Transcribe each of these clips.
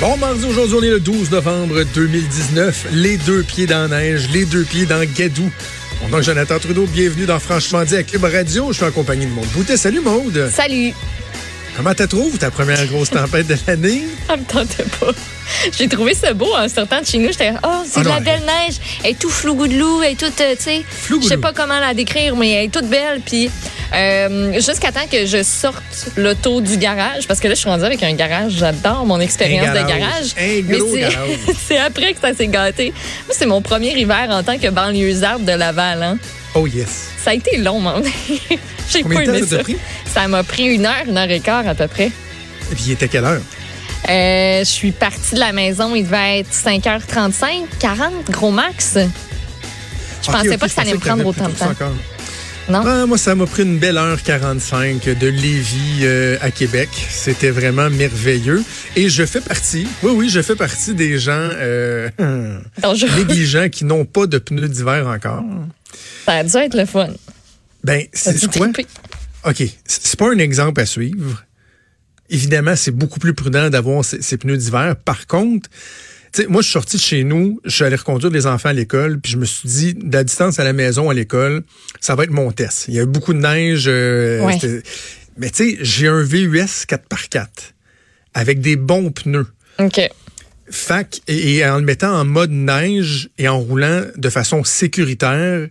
Bon mardi, aujourd'hui, on est le 12 novembre 2019. Les deux pieds dans la neige, les deux pieds dans Gadou. Mon nom est Jonathan Trudeau, bienvenue dans Franchement dit à Club Radio. Je suis en compagnie de Maude Boutet. Salut Maude. Salut. Comment t'as trouvé ta première grosse tempête de l'année? Ça me tentait pas. J'ai trouvé ça beau en sortant de chez nous. J'étais, oh, c'est Ah de la belle neige. Elle est tout flougoudlou. Elle est toute, euh, tu sais, je sais pas comment la décrire, mais elle est toute belle. Puis, euh, jusqu'à temps que je sorte l'auto du garage, parce que là, je suis rendue avec un garage. J'adore mon expérience de garage. Un mais gros c'est- après que ça s'est gâté. Moi, c'est mon premier hiver en tant que banlieusarde de Laval. Hein. Oh yes. Ça a été long, man. J'ai pas aimé ça ça. pris? Ça m'a pris une heure, une heure et quart à peu près. Et puis il était quelle heure? Euh, je suis partie de la maison, il devait être 5h35, 40, gros max. Je pensais pas que ça allait me prendre autant de temps. Non? Ah, moi, ça m'a pris une belle heure 45 de Lévis euh, à Québec. C'était vraiment merveilleux. Et je fais partie, oui, oui, je fais partie des gens euh, négligents qui n'ont pas de pneus d'hiver encore. Ça a dû être le fun. Ben, c'est quoi? OK, c'est pas un exemple à suivre. Évidemment, c'est beaucoup plus prudent d'avoir ces, ces pneus d'hiver. Par contre, moi, je suis sorti de chez nous, je suis allé reconduire les enfants à l'école, puis je me suis dit, de la distance à la maison, à l'école, ça va être mon test. Il y a eu beaucoup de neige. euh, Ouais. Mais tu sais, j'ai un VUS 4x4 avec des bons pneus. OK. Fac, et, et en le mettant en mode neige et en roulant de façon sécuritaire,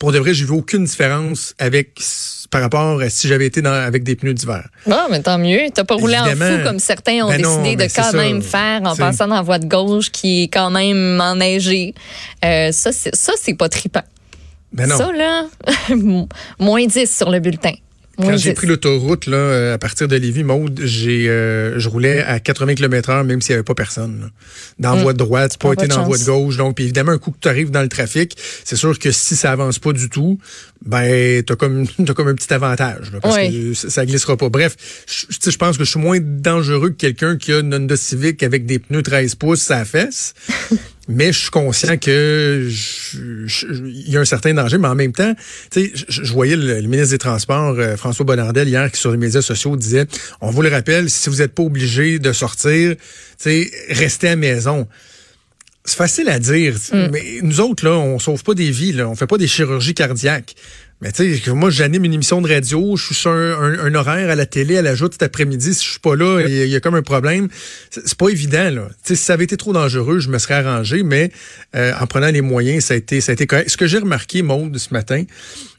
pour de vrai, j'ai vu aucune différence avec par rapport à si j'avais été dans, avec des pneus d'hiver. Bon, mais tant mieux. T'as pas roulé en fou comme certains ont Ben décidé de quand ça. même faire en passant dans la voie de gauche qui est quand même enneigée. Euh, ça, c'est, ça, c'est pas trippant. Ben non. Ça, là, moins 10 sur le bulletin. Quand j'ai 10. pris l'autoroute là, euh, à partir de Lévis, Maude, j'ai, euh, je roulais à 80 km/h même s'il n'y avait pas personne. là. Dans la voie de droite, pas Pas été dans la voie de gauche. Donc, puis évidemment, un coup que tu arrives dans le trafic, c'est sûr que si ça avance pas du tout, ben t'as comme t'as comme un petit avantage là, parce que ça, glissera pas. Bref, je je pense que je suis moins dangereux que quelqu'un qui a une Honda Civic avec des pneus 13 pouces à la fesse. Mais je suis conscient que il y a un certain danger, mais en même temps, tu sais, je, voyais le, le ministre des Transports, euh, François Bonnardel, hier, qui sur les médias sociaux disait, on vous le rappelle, si vous n'êtes pas obligé de sortir, tu sais, restez à la maison. C'est facile à dire, mais nous autres, là, on sauve pas des vies, là, on fait pas des chirurgies cardiaques. Mais tu sais, moi, j'anime une émission de radio, je suis sur un, horaire à la télé, à la joute cet après-midi. Si je suis pas là, il y, a- comme un problème. C'est pas évident, là. Si ça avait été trop dangereux, je me serais arrangé, mais euh, en prenant les moyens, ça a été, ça a été correct. Ce que j'ai remarqué, Maude, ce matin,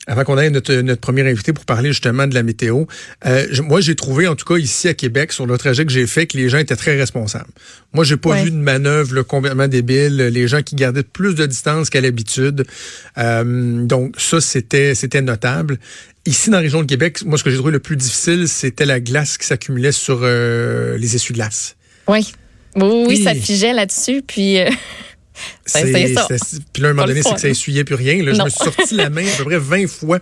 avant qu'on ait notre, notre premier invité pour parler justement de la météo, euh, je- moi, j'ai trouvé, en tout cas ici à Québec, sur le trajet que j'ai fait, que les gens étaient très responsables. Moi, j'ai pas vu de manœuvre là, complètement débile. Les gens qui gardaient plus de distance qu'à l'habitude. Euh, donc, ça, c'était c'était notable. Ici, dans la région de Québec, moi, ce que j'ai trouvé le plus difficile, c'était la glace qui s'accumulait sur euh, les essuie-glaces. Oui. Oui, oui, ça Hi. figeait là-dessus, puis c'est ça. c'est- Puis là, à un moment donné, c'est que ça essuyait plus rien. Là, je me suis sorti la main à peu près 20 fois.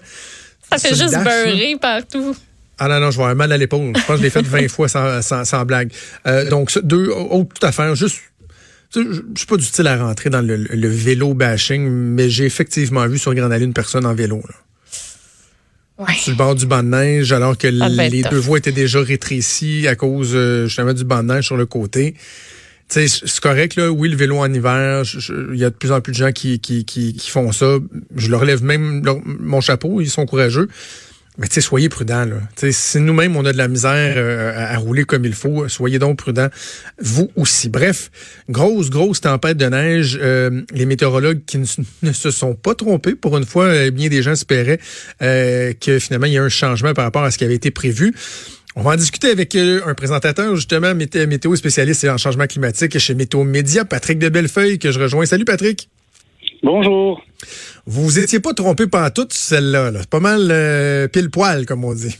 ça fait juste dash, là. beurrer partout. Ah non, non, je vais avoir mal à l'épaule. Je pense que je l'ai fait 20 fois sans, sans, sans blague. Euh, donc, deux autres affaires. Juste, tu sais, je suis pas du style à rentrer dans le, le vélo bashing, mais j'ai effectivement vu sur Grande Allée une personne en vélo. Là. Ouais. sur le bord du banc de neige, alors que devait être les tough. deux voies étaient déjà rétrécies à cause euh, justement du banc de neige sur le côté. C'est correct, là. Oui, le vélo en hiver, il y a de plus en plus de gens qui, qui, qui, qui font ça. Je leur lève même leur- mon chapeau, ils sont courageux. Mais tu soyez prudents, là. Tu sais, si nous-mêmes, on a de la misère euh, à, rouler comme il faut, soyez donc prudents, vous aussi. Bref, grosse, grosse tempête de neige. Euh, les météorologues qui ne, se sont pas trompés, pour une fois, euh, bien des gens espéraient que finalement, il y a un changement par rapport à ce qui avait été prévu. On va en discuter avec euh, un présentateur, justement, mété- météo spécialiste en changement climatique chez Météo Média, Patrick de Bellefeuille, que je rejoins. Salut, Patrick. Bonjour. Vous vous étiez pas trompé par toute celle-là. là. C'est pas mal euh, pile-poil, comme on dit.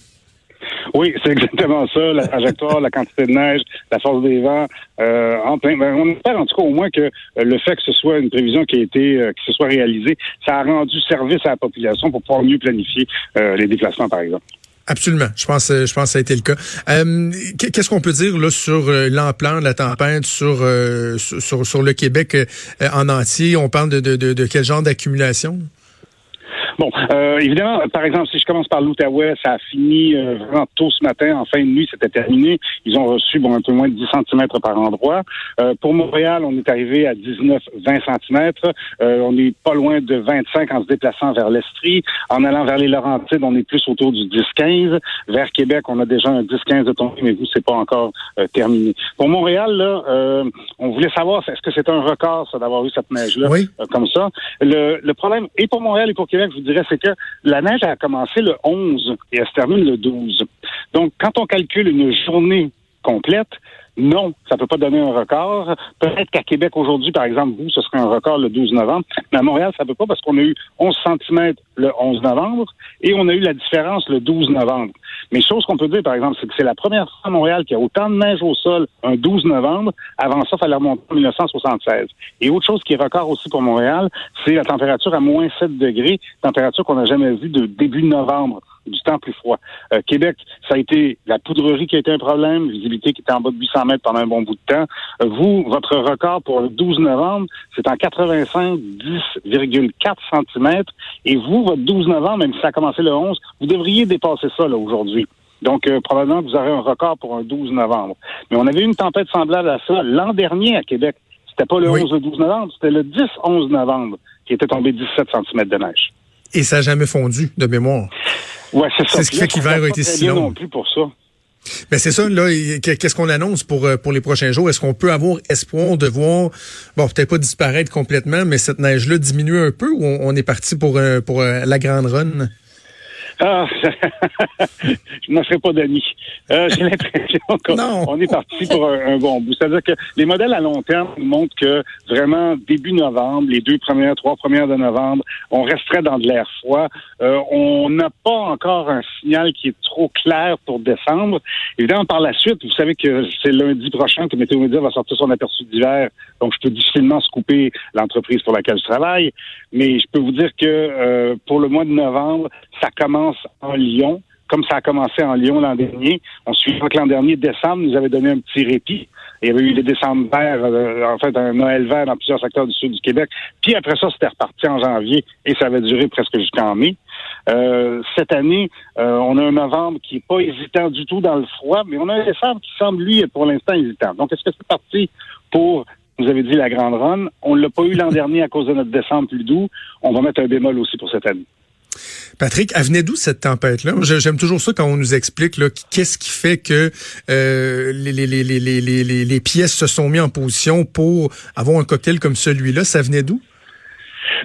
Oui, c'est exactement ça, la trajectoire, la quantité de neige, la force des vents. Euh, en plein, ben, on espère en tout cas au moins que euh, le fait que ce soit une prévision qui a été, euh, qui se soit réalisée, ça a rendu service à la population pour pouvoir mieux planifier les déplacements, par exemple. Absolument. Je pense, euh, je pense que ça a été le cas. Euh, qu- Qu'est-ce qu'on peut dire là sur euh, l'ampleur de la tempête sur, euh, sur, sur, le Québec en entier? On parle de, de, de, de quel genre d'accumulation? Bon, euh, évidemment, par exemple, si je commence par l'Outaouais, ça a fini euh, vraiment tôt ce matin, en fin de nuit, c'était terminé. Ils ont reçu bon un peu moins de 10 cm par endroit. Euh, pour Montréal, on est arrivé à 19-20 cm. on n'est pas loin de 25 en se déplaçant vers l'Estrie. En allant vers les Laurentides, on est plus autour du 10-15. Vers Québec, on a déjà un 10-15 de tombée, mais vous, c'est pas encore terminé. Pour Montréal, là, on voulait savoir, est-ce que c'est un record, ça, d'avoir eu cette neige-là comme ça? Le, le problème, et pour Montréal et pour Québec, je vous c'est que la neige a commencé le 11 et elle se termine le 12. Donc, quand on calcule une journée complète, non, ça ne peut pas donner un record. Peut-être qu'à Québec aujourd'hui, par exemple, vous, ce serait un record le 12 novembre, mais à Montréal, ça ne peut pas parce qu'on a eu 11 cm le 11 novembre et on a eu la différence le 12 novembre. Mais chose qu'on peut dire, par exemple, c'est que c'est la première fois à Montréal qu'il y a autant de neige au sol un 12 novembre. Avant ça, il fallait remonter en 1976. Et autre chose qui est record aussi pour Montréal, c'est la température à moins 7 degrés, température qu'on n'a jamais vue de début novembre du temps plus froid. Euh, Québec, ça a été la poudrerie qui a été un problème, visibilité qui était en bas de 800 mètres pendant un bon bout de temps. Euh, vous, votre record pour le 12 novembre, c'est en 85, 10,4 cm. Et vous, votre 12 novembre, même si ça a commencé le 11, vous devriez dépasser ça là aujourd'hui. Donc, euh, probablement vous aurez un record pour un 12 novembre. Mais on avait eu une tempête semblable à ça l'an dernier à Québec. C'était pas le 11 ou 12 novembre, c'était le 10-11 novembre qui était tombé 17 cm de neige. Et ça n'a jamais fondu, de mémoire. Ouais, c'est ça. C'est ce qui fait qu'hiver a été si long. non plus pour ça. Ben c'est ça, là, qu'est-ce qu'on annonce pour, euh, pour les prochains jours? Est-ce qu'on peut avoir espoir de voir, bon, peut-être pas disparaître complètement, mais cette neige-là diminuer un peu ou on, est parti pour, euh, pour euh, la grande run? Ah, je ne ferai pas d'amis. Euh, J'ai l'impression qu'on est parti pour un, bon bout. C'est-à-dire que les modèles à long terme montrent que vraiment début novembre, les deux premières, trois premières de novembre, on resterait dans de l'air froid. Euh, on n'a pas encore un signal qui est trop clair pour décembre. Évidemment, par la suite, vous savez que c'est lundi prochain que Météo Média va sortir son aperçu d'hiver, donc je peux difficilement couper l'entreprise pour laquelle je travaille. Mais je peux vous dire que euh, pour le mois de novembre, ça commence en Lyon, comme ça a commencé en Lyon l'an dernier. On suit que l'an dernier, décembre, nous avait donné un petit répit. Il y avait eu les décembre verts, euh, en fait, un Noël vert dans plusieurs secteurs du sud du Québec. Puis après ça, c'était reparti en janvier et ça avait duré presque jusqu'en mai. Euh, cette année, euh, on a un novembre qui est pas hésitant du tout dans le froid, mais on a un décembre qui semble, lui, pour l'instant hésitant. Donc, est-ce que c'est parti pour vous avez dit la grande run? On ne l'a pas eu l'an dernier à cause de notre décembre plus doux. On va mettre un bémol aussi pour cette année. Patrick, elle venait d'où cette tempête-là? J'aime toujours ça quand on nous explique qu'est-ce qui fait que euh, les, pièces se sont mises en position pour avoir un cocktail comme celui-là. Ça venait d'où?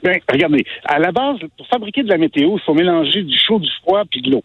Ben, regardez, à la base, pour fabriquer de la météo, il faut mélanger du chaud, du froid puis de l'eau.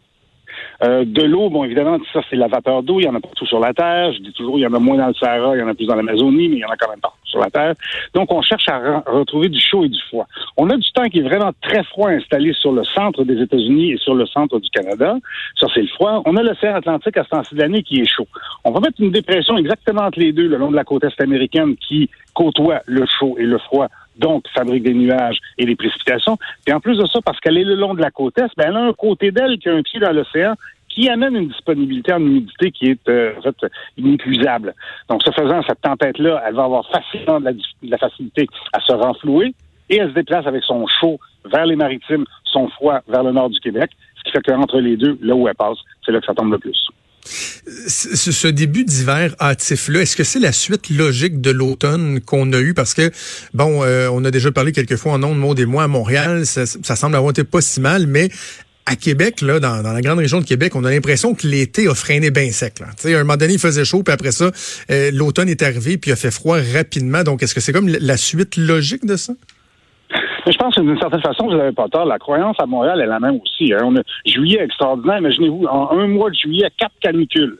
Euh, de l'eau, bon, évidemment, ça, c'est la vapeur d'eau. Il y en a partout sur la Terre. Je dis toujours, il y en a moins dans le Sahara, il y en a plus dans l'Amazonie, mais il y en a quand même partout sur la Terre. Donc, on cherche à retrouver du chaud et du froid. On a du temps qui est vraiment très froid installé sur le centre des États-Unis et sur le centre du Canada. Ça, c'est le froid. On a l'océan Atlantique à ce temps-ci qui est chaud. On va mettre une dépression exactement entre les deux le long de la côte est américaine qui côtoie le chaud et le froid donc fabrique des nuages et des précipitations. Et en plus de ça, parce qu'elle est le long de la côte est, ben, elle a un côté d'elle qui a un pied dans l'océan qui amène une disponibilité en humidité qui est euh, en fait inépuisable. Donc, ce faisant, cette tempête-là, elle va avoir facilement de la, facilité à se renflouer et elle se déplace avec son chaud vers les maritimes, son froid vers le nord du Québec, ce qui fait qu'entre les deux, là où elle passe, c'est là que ça tombe le plus. Ce début d'hiver hâtif-là, est-ce que c'est la suite logique de l'automne qu'on a eu? Parce que, bon, euh, on a déjà parlé quelques fois en ondes, Maud et moi, à Montréal, ça, semble avoir été pas si mal, mais à Québec, là, dans, la grande région de Québec, on a l'impression que l'été a freiné bien sec. Là. à un moment donné, il faisait chaud, puis après ça, euh, l'automne est arrivé, puis a fait froid rapidement. Donc, est-ce que c'est comme la suite logique de ça? Je pense que d'une certaine façon, vous n'avez pas tort. La croyance à Montréal est la même aussi. Hein. On a juillet extraordinaire. Imaginez-vous, en un mois de juillet, quatre canicules.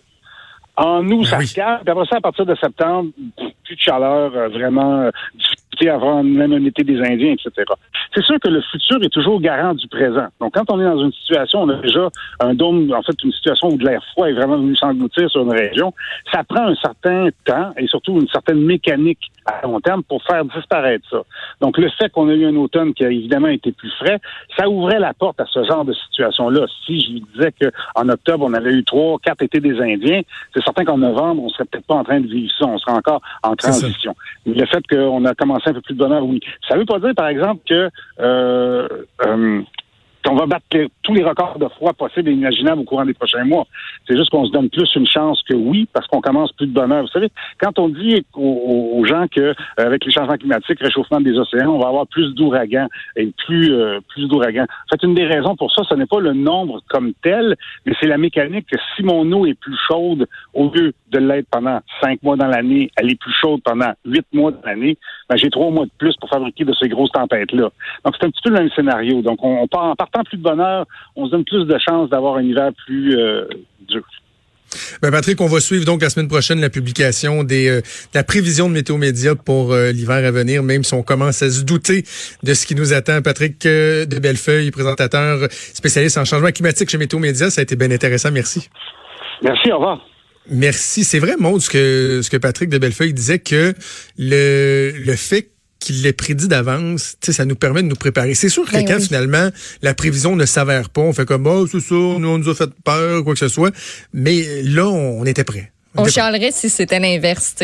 En août, ben ça se calme. Puis après ça, à partir de septembre, plus de chaleur, euh, vraiment un été des Indiens, etc. C'est sûr que le futur est toujours garant du présent. Donc, quand on est dans une situation, on a déjà un dôme, en fait, une situation où de l'air froid est vraiment venu s'engloutir sur une région, ça prend un certain temps et surtout une certaine mécanique à long terme pour faire disparaître ça. Donc, le fait qu'on a eu un automne qui a évidemment été plus frais, ça ouvrait la porte à ce genre de situation-là. Si je vous disais qu'en octobre, on avait eu trois, quatre étés des Indiens, c'est certain qu'en novembre, on serait peut-être pas en train de vivre ça. On serait encore en transition. Le fait qu'on a commencé un peu plus de bonheur, oui. Ça ne veut pas dire, par exemple, que euh, euh, qu'on va battre tous les records de froid possibles et imaginables au courant des prochains mois. C'est juste qu'on se donne plus une chance que oui, parce qu'on commence plus de bonheur. Vous savez, quand on dit aux, gens que euh, avec les changements climatiques, réchauffement des océans, on va avoir plus d'ouragans et plus euh, plus d'ouragans. En fait, une des raisons pour ça, ce n'est pas le nombre comme tel, mais c'est la mécanique que si mon eau est plus chaude, au lieu de l'être pendant cinq mois dans l'année, elle est plus chaude pendant huit mois dans l'année, ben, j'ai trois mois de plus pour fabriquer de ces grosses tempêtes-là. Donc, c'est un petit peu le même scénario. Donc, on, part, en partant plus de bonheur, on se donne plus de chances d'avoir un hiver plus euh, dur. Ben Patrick, on va suivre donc la semaine prochaine la publication des euh, de la prévision de Météo Média pour euh, l'hiver à venir, même si on commence à se douter de ce qui nous attend. Patrick de Bellefeuille, présentateur spécialiste en changement climatique chez Météo Média, ça a été bien intéressant. Merci. Merci, au revoir. Merci. C'est vrai, Maud, ce que, ce que Patrick de Bellefeuille disait que le, le fait qu'il l'ait prédit d'avance, ça nous permet de nous préparer. C'est sûr que ben quand finalement la prévision ne s'avère pas, on fait comme oh, c'est ça, nous on nous a fait peur, quoi que ce soit. Mais là, on était prêt. On chialerait si c'était l'inverse.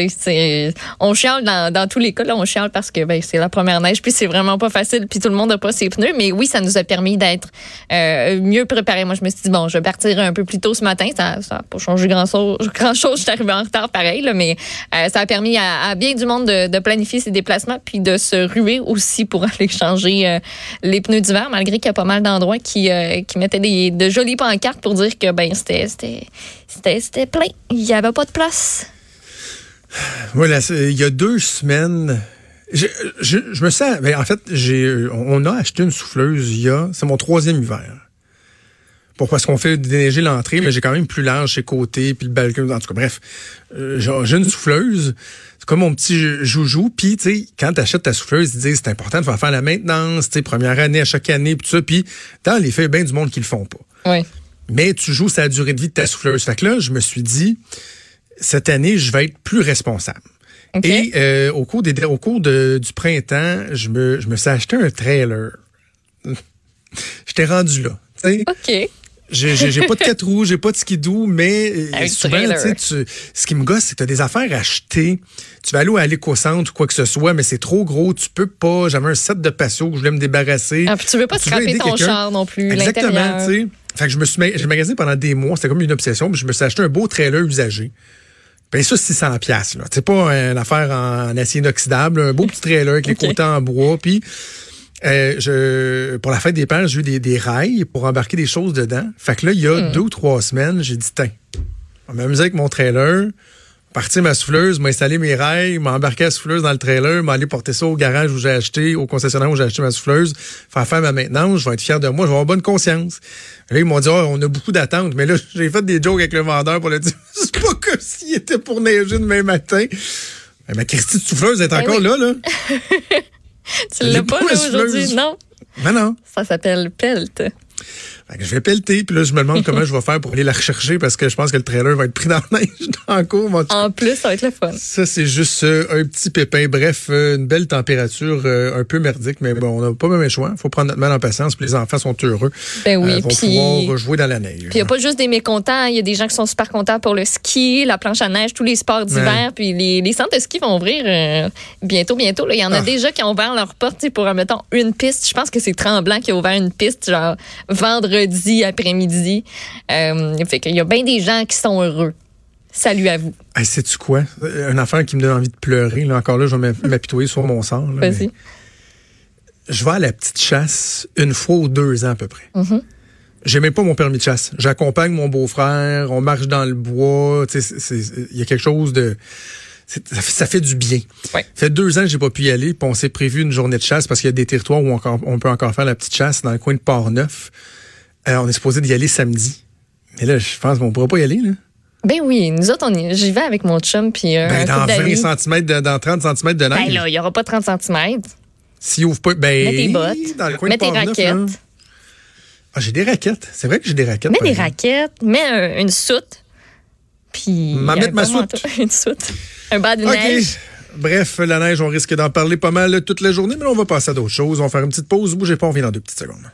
On chiale dans, dans, tous les cas. Là, on chiale parce que ben, c'est la première neige, puis c'est vraiment pas facile, puis tout le monde n'a pas ses pneus. Mais oui, ça nous a permis d'être euh, mieux préparés. Moi, je me suis dit, bon, je vais partir un peu plus tôt ce matin. Ça n'a pas changé grand-chose. Grand chose, je suis arrivée en retard pareil, là, mais euh, ça a permis à, bien du monde de, de, planifier ses déplacements, puis de se ruer aussi pour aller changer euh, les pneus d'hiver, malgré qu'il y a pas mal d'endroits qui, qui mettaient des, de jolies pancartes pour dire que ben c'était c'était plein. Il y avait pas de place? Voilà, il y a deux semaines, je, je, me sens. Ben, en fait, j'ai, on a acheté une souffleuse il y a. C'est mon troisième hiver. Pour parce qu'on fait déneiger l'entrée, mais j'ai quand même plus large chez côté, puis le balcon. En tout cas, bref, euh, j'ai une souffleuse. C'est comme mon petit joujou. Puis, tu sais, quand tu achètes ta souffleuse, ils disent c'est important de faire faire la maintenance, tu sais, première année à chaque année, puis tout ça. Puis, dans les faits, bien du monde qui le font pas. Oui. Mais tu joues sa durée de vie de ta souffleuse. Fait que là, je me suis dit, cette année, je vais être plus responsable. Et euh, au cours, des, au cours de, du printemps, je me, je me suis acheté un trailer. Je t'ai rendu là. OK. J'ai pas de quatre roues, j'ai pas de skidoo, mais euh, souvent, tu, ce qui me gosse, c'est que tu as des affaires à acheter. Tu vas aller à l'éco-centre ou quoi que ce soit, mais c'est trop gros, tu peux pas. J'avais un set de patio que je voulais me débarrasser. Ah, puis tu veux pas scraper ton char non plus, Exactement, tu sais. Fait que je me suis magasiné pendant des mois, c'était comme une obsession, puis je me suis acheté un beau trailer usagé. Ben ça, 600 pièces là. C'est pas une affaire en, acier inoxydable, un beau petit trailer avec les côtés en bois, puis euh, je, pour la fête des pères, j'ai eu des, des, rails pour embarquer des choses dedans. Fait que là, il y a hmm. deux ou trois semaines, j'ai dit, tiens, on va m'amuser avec mon trailer, partir ma souffleuse, m'a installé mes rails, m'a embarqué la souffleuse dans le trailer, m'a allé porter ça au garage où j'ai acheté, au concessionnaire où j'ai acheté ma souffleuse, faire faire ma maintenance, je vais être fier de moi, je vais avoir bonne conscience. Là, ils m'ont dit, oh, on a beaucoup d'attentes, mais là, j'ai fait des jokes avec le vendeur pour le dire, c'est pas comme s'il était pour neiger demain matin. Mais ma Christie de souffleuse est ben encore là, là. tu l'as pas, là, aujourd'hui? Non. Ben non. Ça s'appelle pelt. Je vais pelleter, puis là, je me demande comment je vais faire pour aller la rechercher parce que je pense que le trailer va être pris dans la neige dans le cours. En plus, ça va être le fun. Ça, c'est juste euh, un petit pépin. Bref, euh, une belle température euh, un peu merdique, mais bon, on n'a pas même le choix. Il faut prendre notre mal en patience, puis les enfants sont heureux. Ben oui, vont pouvoir jouer dans la neige. Puis il n'y a pas juste des mécontents, il y a des gens qui sont super contents pour le ski, la planche à neige, tous les sports d'hiver, puis les, les, centres de ski vont ouvrir bientôt, bientôt. Il y en a ah. déjà qui ont ouvert leur porte pour, mettons, une piste. Je pense que c'est Tremblant qui a ouvert une piste, genre vendredi après-midi. Euh, fait qu'il y a bien des gens qui sont heureux. Salut à vous. Hey, Sais-tu quoi? Un affaire qui me donne envie de pleurer. Là. Encore là, je vais m'apitoyer sur mon sort. Vas-y. Je vais à la petite chasse une fois ou deux ans à peu près. Mm J'ai même pas mon permis de chasse. J'accompagne mon beau-frère, on marche dans le bois. Il y a quelque chose de... Ça fait, du bien. Ça fait deux ans que j'ai pas pu y aller, puis on s'est prévu une journée de chasse parce qu'il y a des territoires où on, on, peut encore faire la petite chasse dans le coin de Port-Neuf. Euh, on est supposé d'y aller samedi. Mais là, je pense qu'on pourra pas y aller, là. Ben oui, nous autres, j'y vais avec mon chum. Puis, euh, ben, dans 20 cm, de, dans 30 cm de neige. Ben là, il n'y aura pas 30 cm. S'il ouvre pas, ben. Mets tes bottes. Dans le coin mets de tes raquettes. Ah, j'ai des raquettes. C'est vrai que j'ai des raquettes. Mets des raquettes, mets une soute. Puis. M'en mettre ma soute. une soute. Un bas de neige. Bref, la neige, on risque d'en parler pas mal toute la journée, mais on va passer à d'autres choses. On va faire une petite pause. Bougez pas, on vient dans deux petites secondes.